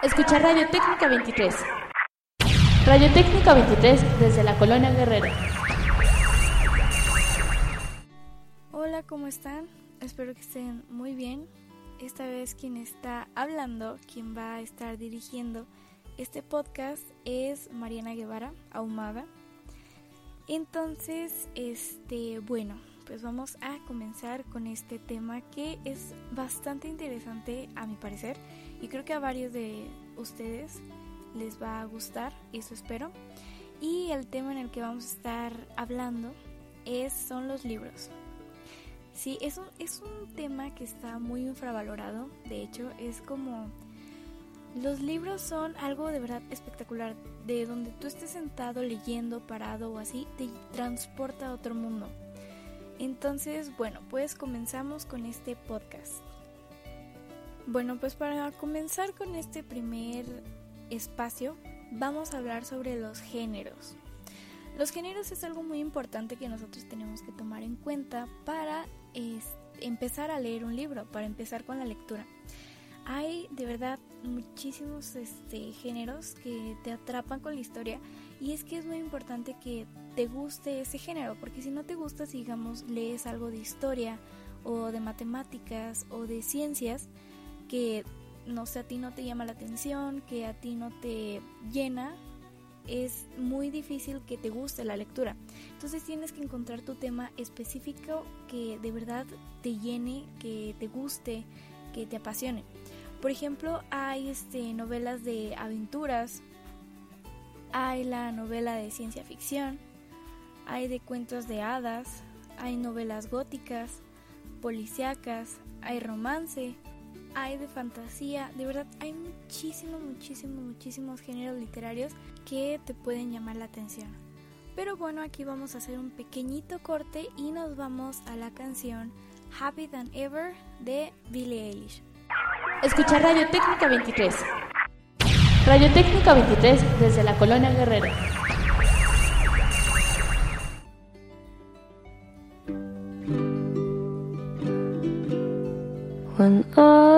Escucha Radio Técnica 23. Radio Técnica 23 desde la Colonia Guerrero. Hola, ¿cómo están? Espero que estén muy bien. Esta vez quien está hablando, quien va a estar dirigiendo este podcast es Mariana Guevara, ahumada. Entonces, este, bueno, pues vamos a comenzar con este tema que es bastante interesante a mi parecer y creo que a varios de ustedes les va a gustar, eso espero. Y el tema en el que vamos a estar hablando es son los libros. Sí, es un, es un tema que está muy infravalorado, de hecho es como los libros son algo de verdad espectacular, de donde tú estés sentado leyendo, parado o así, te transporta a otro mundo. Entonces, bueno, pues comenzamos con este podcast. Bueno, pues para comenzar con este primer espacio, vamos a hablar sobre los géneros. Los géneros es algo muy importante que nosotros tenemos que tomar en cuenta para empezar a leer un libro, para empezar con la lectura. Hay de verdad muchísimos este, géneros que te atrapan con la historia y es que es muy importante que te guste ese género, porque si no te gusta, digamos lees algo de historia o de matemáticas o de ciencias que no sé, a ti no te llama la atención, que a ti no te llena, es muy difícil que te guste la lectura. Entonces tienes que encontrar tu tema específico que de verdad te llene, que te guste, que te apasione. Por ejemplo, hay este, novelas de aventuras, hay la novela de ciencia ficción, hay de cuentos de hadas, hay novelas góticas, policíacas, hay romance, hay de fantasía, de verdad hay muchísimos, muchísimos, muchísimos géneros literarios que te pueden llamar la atención. Pero bueno, aquí vamos a hacer un pequeñito corte y nos vamos a la canción Happy Than Ever de Billie Eilish. Escucha Radio Técnica 23. Radio Técnica 23 desde la Colonia Guerrero. When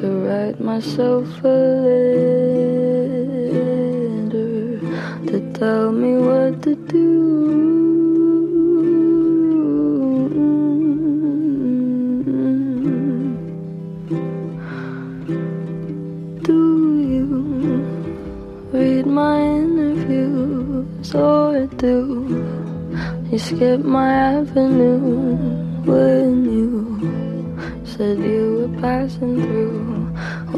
to write myself a letter to tell me what to do. do. You read my interviews? I do. You skip my avenue when you said you were passing through.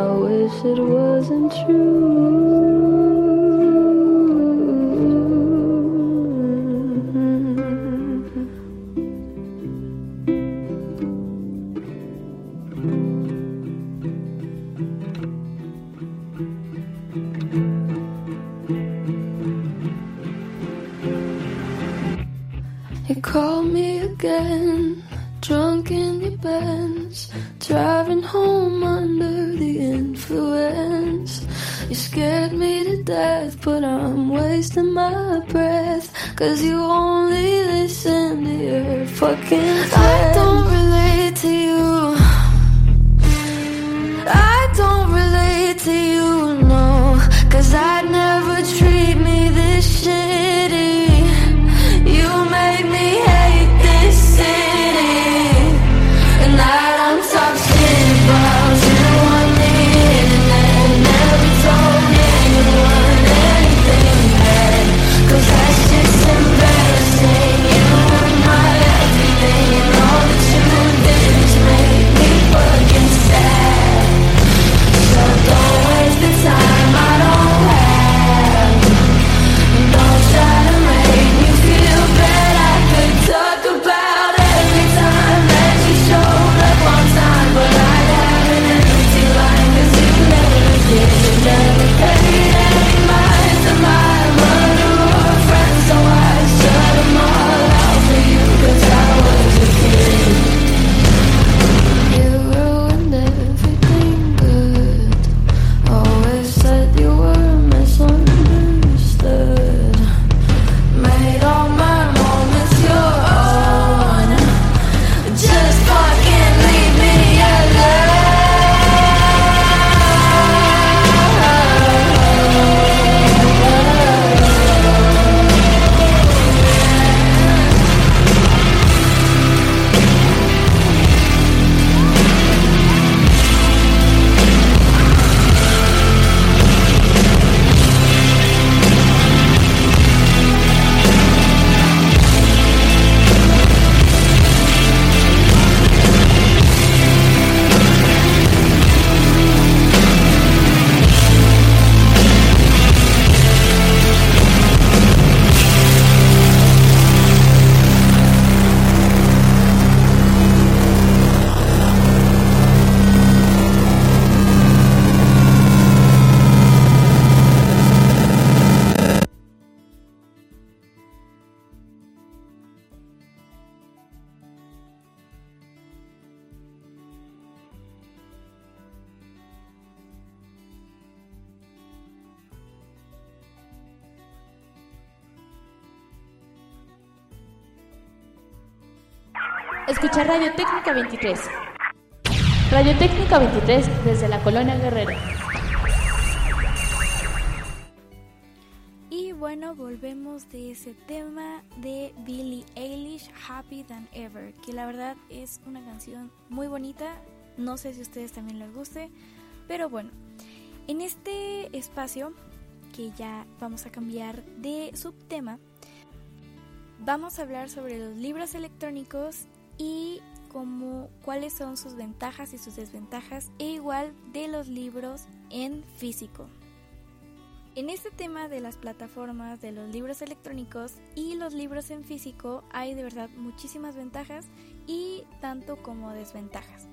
I wish it wasn't true. You call me again, drunk in your Benz, driving home under the influence. You scared me to death, but I'm wasting my breath. Cause you only listen to your fucking friends. I don't relate to you. I don't relate to you, no. Cause I'd Escucha Radio Técnica 23. Radio Técnica 23 desde la Colonia Guerrero. Y bueno, volvemos de ese tema de Billie Eilish, Happy Than Ever, que la verdad es una canción muy bonita. No sé si a ustedes también les guste, pero bueno, en este espacio que ya vamos a cambiar de subtema, vamos a hablar sobre los libros electrónicos y cómo, cuáles son sus ventajas y sus desventajas, e igual de los libros en físico. En este tema de las plataformas de los libros electrónicos y los libros en físico hay de verdad muchísimas ventajas y tanto como desventajas.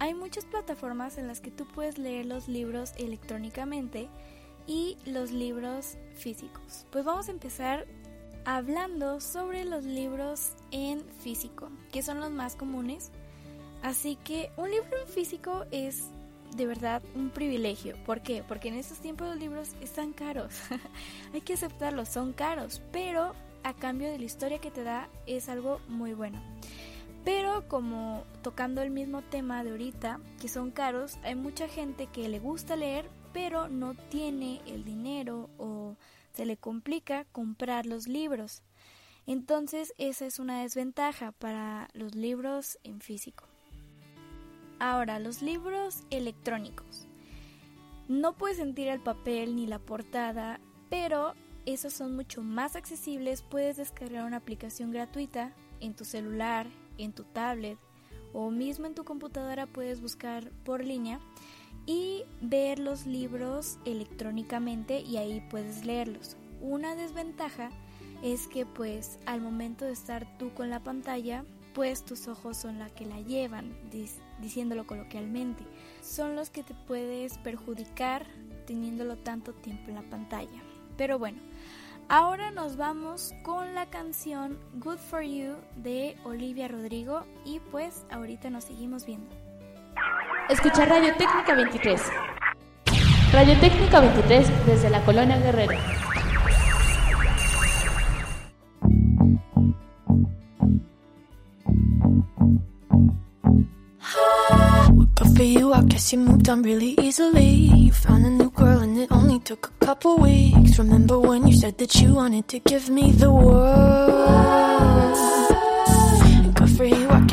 Hay muchas plataformas en las que tú puedes leer los libros electrónicamente y los libros físicos. Pues vamos a empezar hablando sobre los libros en físico, que son los más comunes. Así que un libro en físico es de verdad un privilegio. ¿Por qué? Porque en estos tiempos los libros están caros. Hay que aceptarlos, son caros, pero a cambio de la historia que te da es algo muy bueno. Pero como tocando el mismo tema de ahorita, que son caros, hay mucha gente que le gusta leer, pero no tiene el dinero o se le complica comprar los libros. Entonces esa es una desventaja para los libros en físico. Ahora, los libros electrónicos. No puedes sentir el papel ni la portada, pero esos son mucho más accesibles. Puedes descargar una aplicación gratuita en tu celular, en tu tablet o mismo en tu computadora puedes buscar por línea y ver los libros electrónicamente y ahí puedes leerlos. Una desventaja es que pues al momento de estar tú con la pantalla, pues tus ojos son la que la llevan, diciéndolo coloquialmente. Son los que te puedes perjudicar teniéndolo tanto tiempo en la pantalla. Pero bueno, ahora nos vamos con la canción Good for You de Olivia Rodrigo y pues ahorita nos seguimos viendo. Escucha Radio Técnica 23. Radiotécnica 23 desde la Colonia Guerrero. But for you, I guess you moved on really easily. You found a new girl and it only took a couple weeks. Remember when you said that you wanted to give me the world?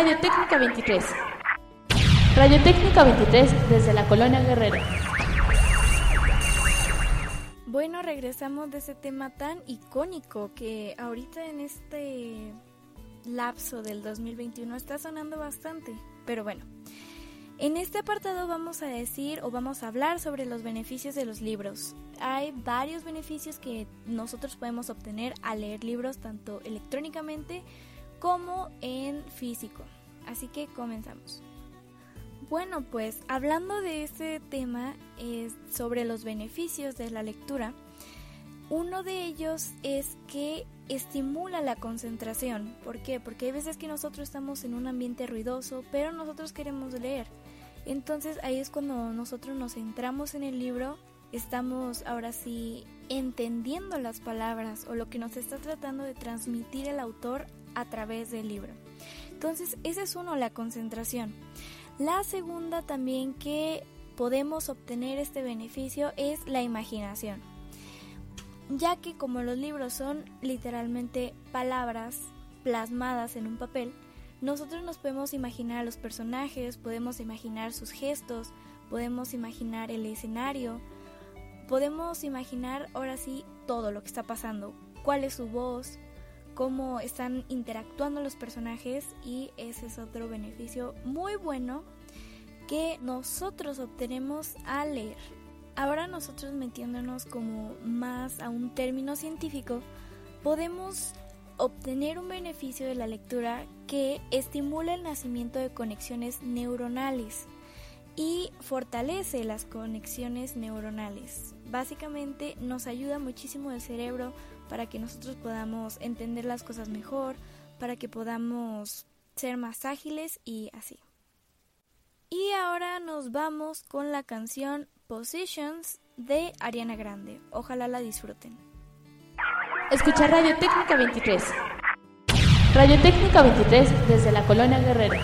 Radio Técnica 23. Radio Técnica 23 desde la Colonia Guerrero. Bueno, regresamos de ese tema tan icónico que ahorita en este lapso del 2021 está sonando bastante. Pero bueno, en este apartado vamos a decir o vamos a hablar sobre los beneficios de los libros. Hay varios beneficios que nosotros podemos obtener al leer libros tanto electrónicamente como en físico. Así que comenzamos. Bueno, pues hablando de este tema sobre los beneficios de la lectura, uno de ellos es que estimula la concentración. ¿Por qué? Porque hay veces que nosotros estamos en un ambiente ruidoso, pero nosotros queremos leer. Entonces ahí es cuando nosotros nos centramos en el libro, estamos ahora sí entendiendo las palabras o lo que nos está tratando de transmitir el autor a través del libro. Entonces, esa es uno, la concentración. La segunda también que podemos obtener este beneficio es la imaginación, ya que como los libros son literalmente palabras plasmadas en un papel, nosotros nos podemos imaginar a los personajes, podemos imaginar sus gestos, podemos imaginar el escenario, podemos imaginar ahora sí todo lo que está pasando, cuál es su voz, cómo están interactuando los personajes y ese es otro beneficio muy bueno que nosotros obtenemos al leer. Ahora nosotros metiéndonos como más a un término científico, podemos obtener un beneficio de la lectura que estimula el nacimiento de conexiones neuronales y fortalece las conexiones neuronales. Básicamente nos ayuda muchísimo el cerebro para que nosotros podamos entender las cosas mejor, para que podamos ser más ágiles y así. Y ahora nos vamos con la canción Positions de Ariana Grande. Ojalá la disfruten. Escucha Radio Técnica 23. Radio Técnica 23 desde la Colonia Guerrero.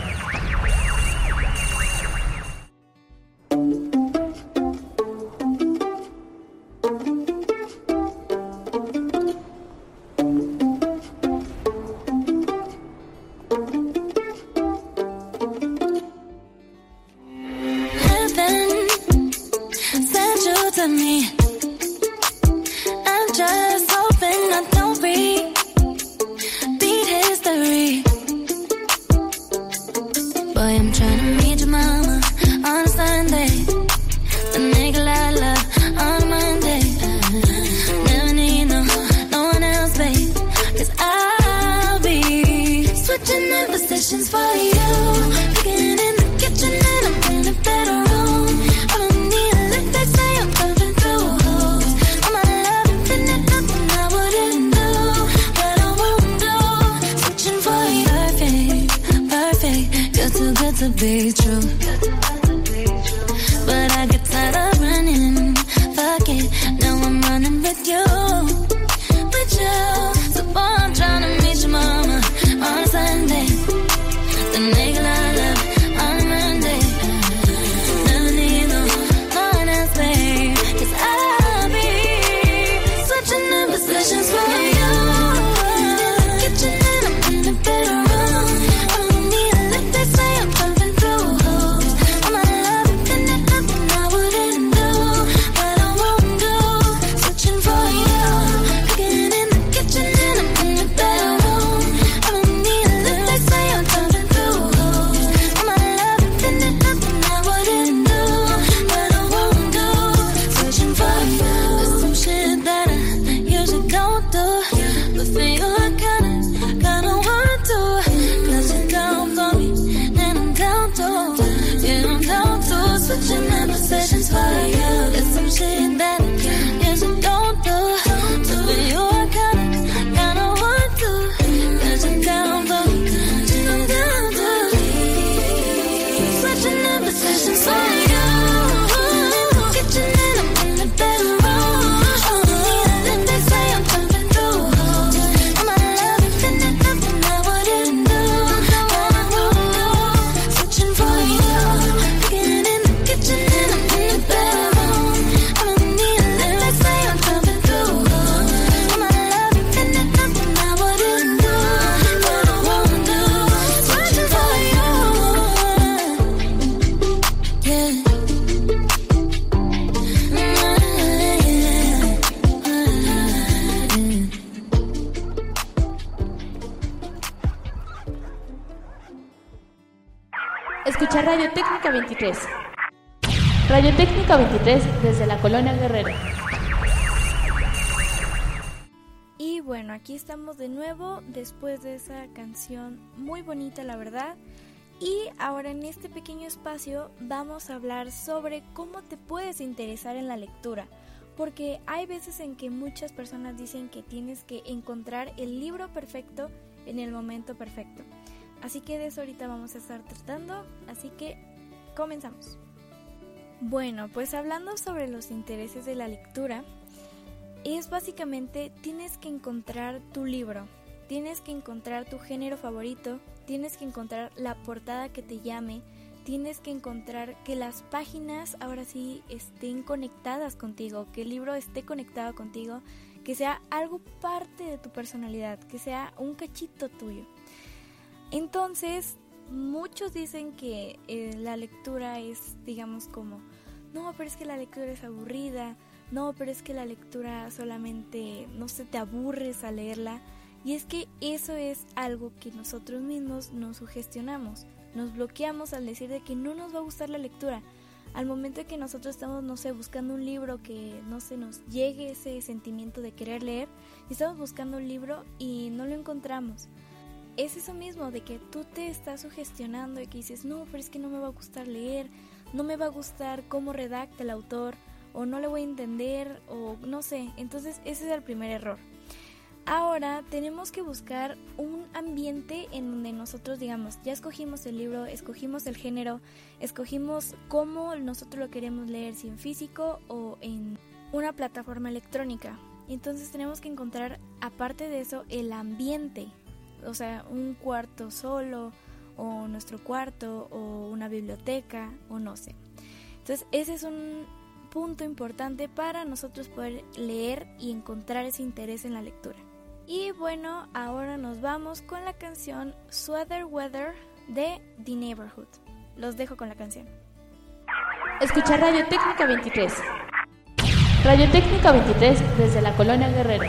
they Radio Técnica 23. Radio Técnica 23 desde la Colonia Guerrero. Y bueno, aquí estamos de nuevo después de esa canción muy bonita, la verdad. Y ahora en este pequeño espacio vamos a hablar sobre cómo te puedes interesar en la lectura. Porque hay veces en que muchas personas dicen que tienes que encontrar el libro perfecto en el momento perfecto. Así que de eso ahorita vamos a estar tratando, así que comenzamos. Bueno, pues hablando sobre los intereses de la lectura, es básicamente tienes que encontrar tu libro, tienes que encontrar tu género favorito, tienes que encontrar la portada que te llame, tienes que encontrar que las páginas ahora sí estén conectadas contigo, que el libro esté conectado contigo, que sea algo parte de tu personalidad, que sea un cachito tuyo. Entonces, muchos dicen que eh, la lectura es, digamos, como, no, pero es que la lectura es aburrida, no, pero es que la lectura solamente, no se te aburres a leerla. Y es que eso es algo que nosotros mismos nos sugestionamos, nos bloqueamos al decir de que no nos va a gustar la lectura. Al momento de que nosotros estamos, no sé, buscando un libro que no se nos llegue ese sentimiento de querer leer, y estamos buscando un libro y no lo encontramos es eso mismo, de que tú te estás sugestionando y que dices, no, pero es que no me va a gustar leer, no me va a gustar cómo redacta el autor, o no le voy a entender, o no sé. Entonces ese es el primer error. ahora tenemos que buscar un ambiente en donde nosotros digamos, ya escogimos el libro, escogimos el género, escogimos cómo nosotros lo queremos leer, si en físico o en una plataforma electrónica. Entonces tenemos que encontrar, aparte de eso, el ambiente, o sea, un cuarto solo, o nuestro cuarto, o una biblioteca, o no sé. Entonces ese es un punto importante para nosotros poder leer y encontrar ese interés en la lectura. Y bueno, ahora nos vamos con la canción Sweater Weather de The Neighborhood. Los dejo con la canción. Escucha Radio Técnica 23. Radio Técnica 23 desde la Colonia Guerrero.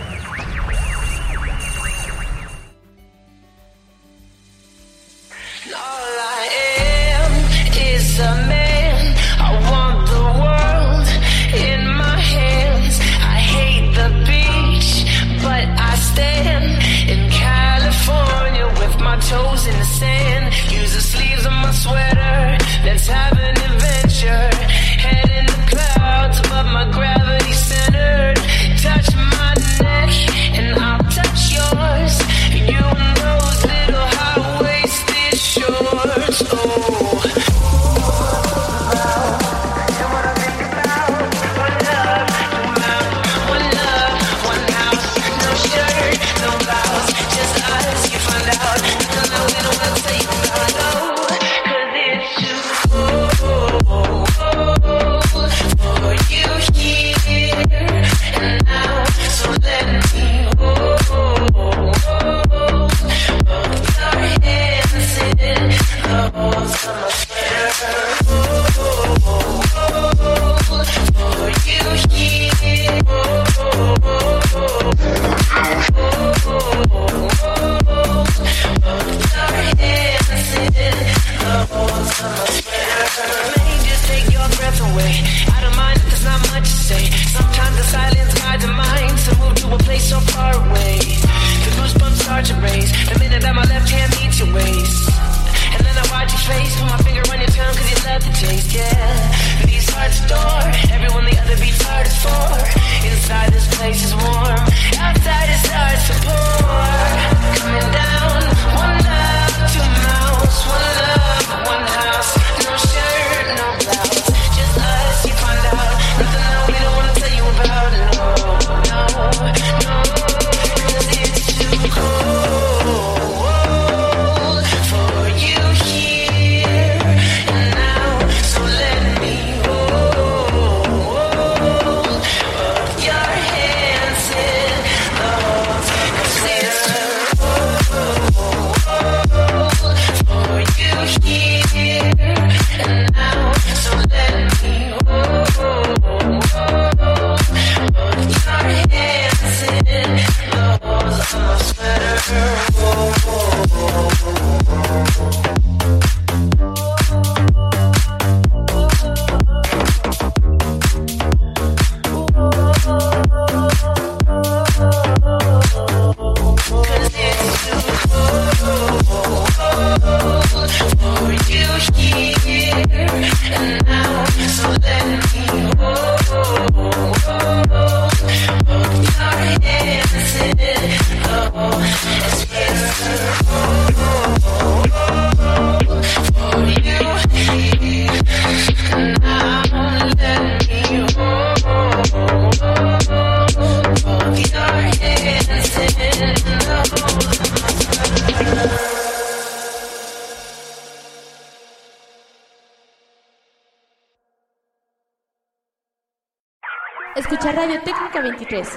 23.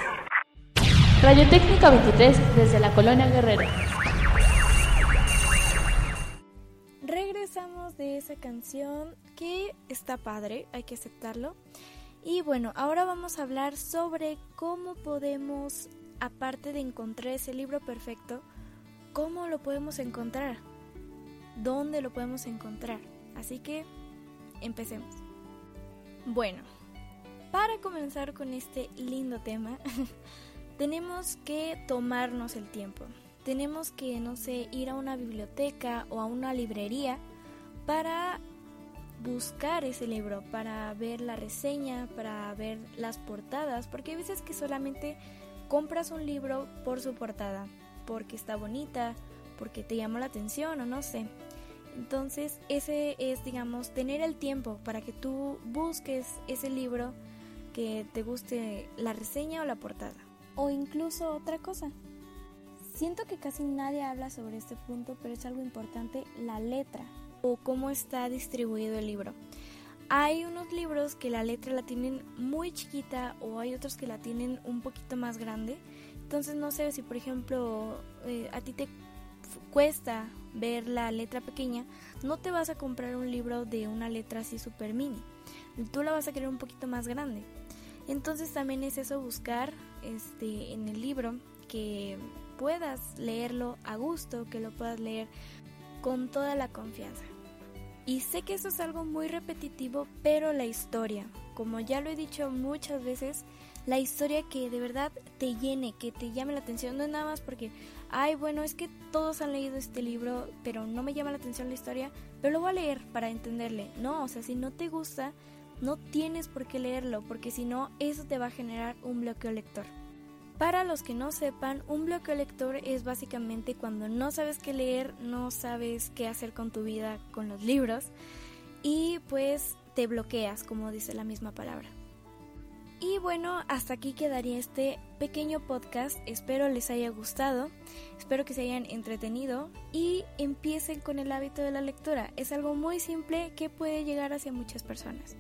Radio Técnica 23 desde la Colonia Guerrero. Regresamos de esa canción que está padre, hay que aceptarlo. Y bueno, ahora vamos a hablar sobre cómo podemos, aparte de encontrar ese libro perfecto, cómo lo podemos encontrar, dónde lo podemos encontrar. Así que empecemos. Bueno, para comenzar con este lindo tema, tenemos que tomarnos el tiempo. Tenemos que, no sé, ir a una biblioteca o a una librería para buscar ese libro, para ver la reseña, para ver las portadas, porque hay veces que solamente compras un libro por su portada, porque está bonita, porque te llama la atención o no sé. Entonces ese es, digamos, tener el tiempo para que tú busques ese libro que te guste la reseña o la portada. O incluso otra cosa. Siento que casi nadie habla sobre este punto, pero es algo importante, la letra o cómo está distribuido el libro. Hay unos libros que la letra la tienen muy chiquita o hay otros que la tienen un poquito más grande. Entonces no sé si por ejemplo eh, a ti te cuesta ver la letra pequeña, no te vas a comprar un libro de una letra así super mini. Tú la vas a querer un poquito más grande. Entonces también es eso buscar este en el libro que puedas leerlo a gusto, que lo puedas leer con toda la confianza. Y sé que eso es algo muy repetitivo, pero la historia, como ya lo he dicho muchas veces, la historia que de verdad te llene, que te llame la atención, no es nada más porque, ay, bueno, es que todos han leído este libro, pero no me llama la atención la historia, pero lo voy a leer para entenderle. No, o sea, si no te gusta, no tienes por qué leerlo, porque si no, eso te va a generar un bloqueo lector. Para los que no sepan, un bloqueo lector es básicamente cuando no sabes qué leer, no sabes qué hacer con tu vida con los libros y pues te bloqueas, como dice la misma palabra. Y bueno, hasta aquí quedaría este pequeño podcast. Espero les haya gustado, espero que se hayan entretenido y empiecen con el hábito de la lectura. Es algo muy simple que puede llegar hacia muchas personas.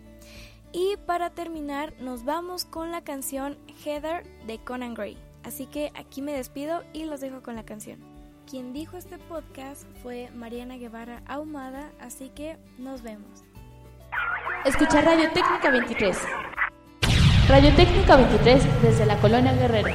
Y para terminar, nos vamos con la canción Heather de Conan Gray. Así que aquí me despido y los dejo con la canción. Quien dijo este podcast fue Mariana Guevara Ahumada, así que nos vemos. Escucha Radio Técnica 23. Radio Técnica 23 desde la Colonia Guerrero.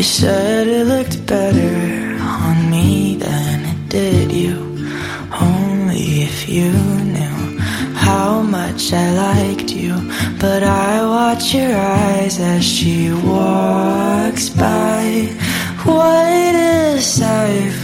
You said it looked better on me than it did you. Only if you knew how much I liked you. But I watch your eyes as she walks by. What a sight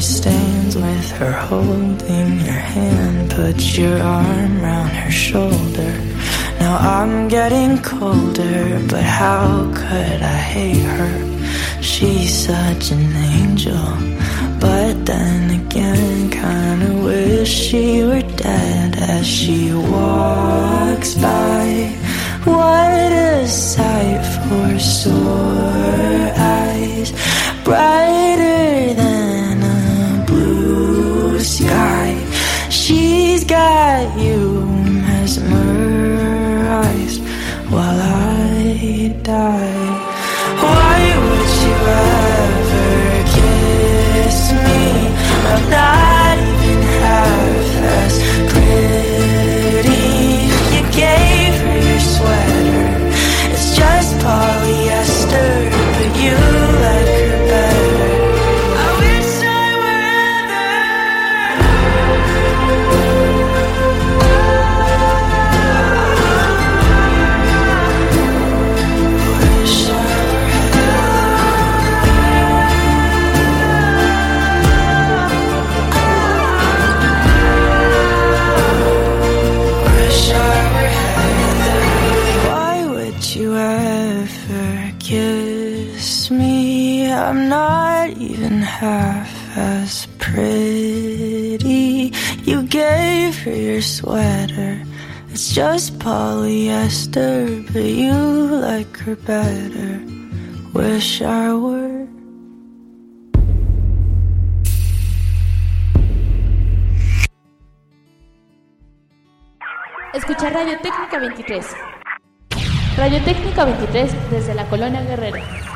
she stands with her holding your hand. Put your arm round her shoulder. Now I'm getting colder, but how could I hate her? She's such an angel, but then again, kinda wish she were dead as she walks by. What a sight for sore eyes, brighter than got you mesmerized while I die. Just polyester, but you like her better. Wish I were. Escuchar Radio Técnica 23. Radio Técnica 23 desde la Colonia Guerrero.